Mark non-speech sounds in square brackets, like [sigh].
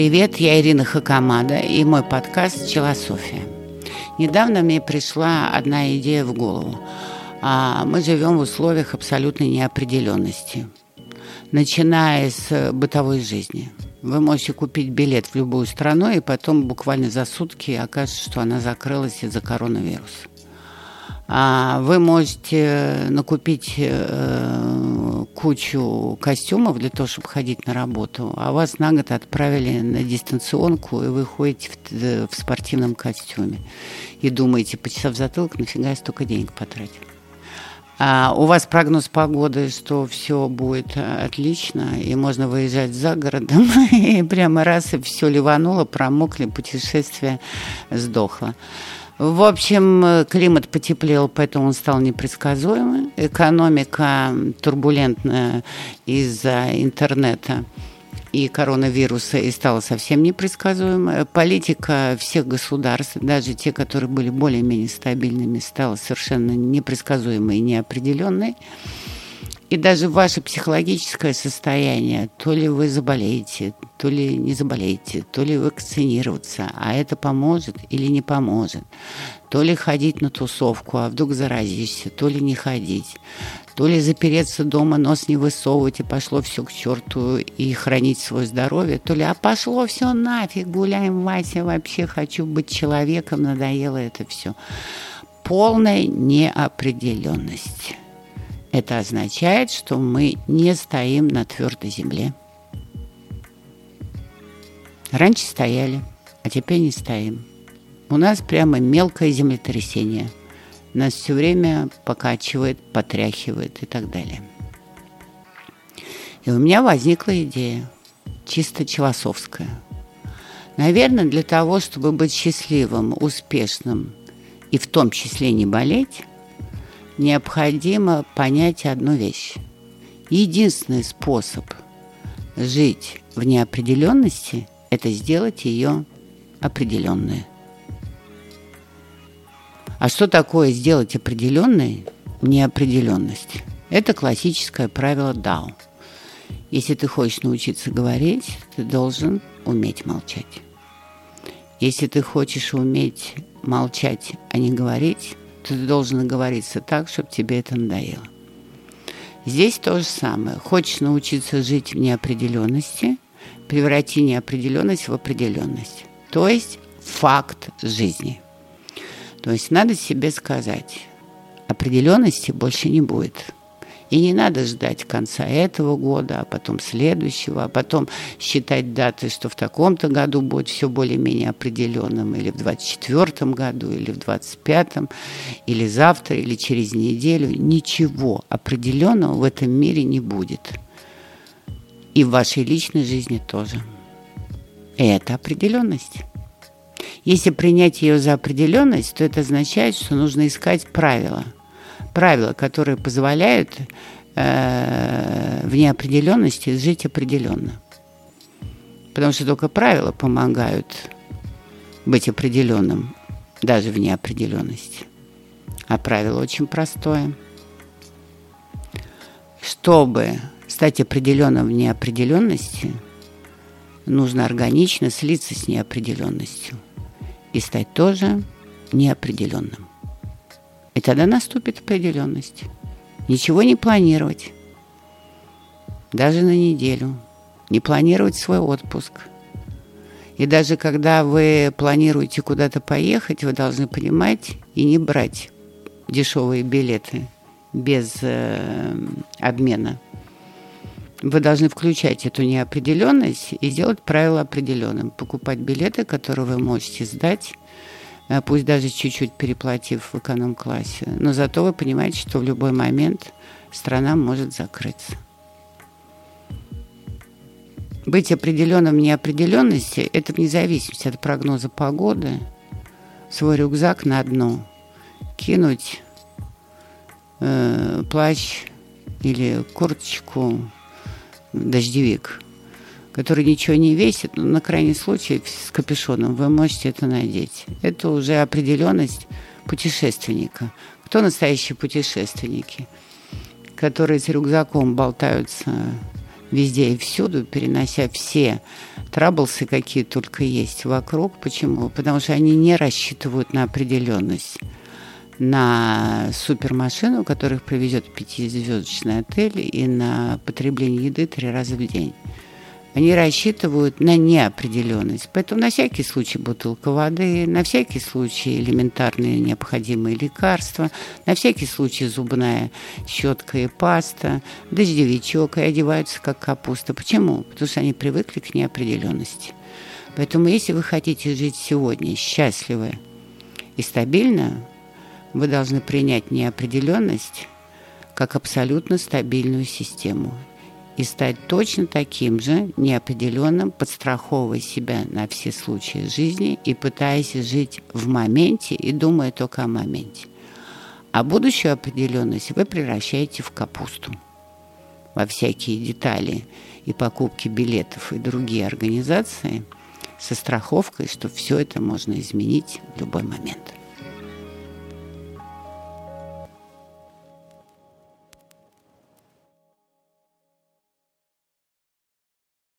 Привет, я Ирина Хакамада и мой подкаст «Челософия». Недавно мне пришла одна идея в голову. А, мы живем в условиях абсолютной неопределенности, начиная с бытовой жизни. Вы можете купить билет в любую страну, и потом буквально за сутки окажется, что она закрылась из-за коронавируса. А вы можете накупить э, кучу костюмов для того, чтобы ходить на работу, а вас на год отправили на дистанционку, и вы ходите в, в спортивном костюме. И думаете, почесав затылок, нафига я столько денег потратил. А у вас прогноз погоды, что все будет отлично, и можно выезжать за городом, [laughs] и прямо раз, и все ливануло, промокли, путешествие сдохло. В общем, климат потеплел, поэтому он стал непредсказуемым. Экономика турбулентная из-за интернета и коронавируса и стала совсем непредсказуемой. Политика всех государств, даже те, которые были более-менее стабильными, стала совершенно непредсказуемой и неопределенной. И даже ваше психологическое состояние, то ли вы заболеете, то ли не заболеете, то ли вакцинироваться, а это поможет или не поможет, то ли ходить на тусовку, а вдруг заразишься, то ли не ходить, то ли запереться дома, нос не высовывать, и пошло все к черту, и хранить свое здоровье, то ли, а пошло все нафиг, гуляем, Вася, вообще хочу быть человеком, надоело это все. Полная неопределенность. Это означает, что мы не стоим на твердой земле. Раньше стояли, а теперь не стоим. У нас прямо мелкое землетрясение. Нас все время покачивает, потряхивает и так далее. И у меня возникла идея, чисто философская. Наверное, для того, чтобы быть счастливым, успешным и в том числе не болеть, необходимо понять одну вещь. Единственный способ жить в неопределенности – это сделать ее определенной. А что такое сделать определенной неопределенность? Это классическое правило Дао. Если ты хочешь научиться говорить, ты должен уметь молчать. Если ты хочешь уметь молчать, а не говорить, ты должен наговориться так, чтобы тебе это надоело. Здесь то же самое. Хочешь научиться жить в неопределенности, преврати неопределенность в определенность. То есть факт жизни. То есть надо себе сказать, определенности больше не будет. И не надо ждать конца этого года, а потом следующего, а потом считать даты, что в таком-то году будет все более-менее определенным, или в 24 году, или в 25-м, или завтра, или через неделю. Ничего определенного в этом мире не будет. И в вашей личной жизни тоже. И это определенность. Если принять ее за определенность, то это означает, что нужно искать правила – правила, которые позволяют э, в неопределенности жить определенно. Потому что только правила помогают быть определенным, даже в неопределенности. А правило очень простое. Чтобы стать определенным в неопределенности, нужно органично слиться с неопределенностью и стать тоже неопределенным. И тогда наступит определенность. Ничего не планировать. Даже на неделю. Не планировать свой отпуск. И даже когда вы планируете куда-то поехать, вы должны понимать и не брать дешевые билеты без э, обмена. Вы должны включать эту неопределенность и сделать правила определенным. Покупать билеты, которые вы можете сдать пусть даже чуть-чуть переплатив в эконом-классе. Но зато вы понимаете, что в любой момент страна может закрыться. Быть определенным в неопределенности – это вне зависимости от прогноза погоды, свой рюкзак на дно, кинуть э, плащ или курточку, дождевик – который ничего не весит, но на крайний случай с капюшоном вы можете это надеть. Это уже определенность путешественника. Кто настоящие путешественники? Которые с рюкзаком болтаются везде и всюду, перенося все траблсы какие только есть вокруг. Почему? Потому что они не рассчитывают на определенность на супермашину, которая их привезет пятизвездочный отель и на потребление еды три раза в день. Они рассчитывают на неопределенность. Поэтому на всякий случай бутылка воды, на всякий случай элементарные необходимые лекарства, на всякий случай зубная щетка и паста, дождевичок, и одеваются как капуста. Почему? Потому что они привыкли к неопределенности. Поэтому если вы хотите жить сегодня счастливо и стабильно, вы должны принять неопределенность как абсолютно стабильную систему и стать точно таким же неопределенным, подстраховывая себя на все случаи жизни и пытаясь жить в моменте и думая только о моменте. А будущую определенность вы превращаете в капусту во всякие детали и покупки билетов и другие организации со страховкой, что все это можно изменить в любой момент.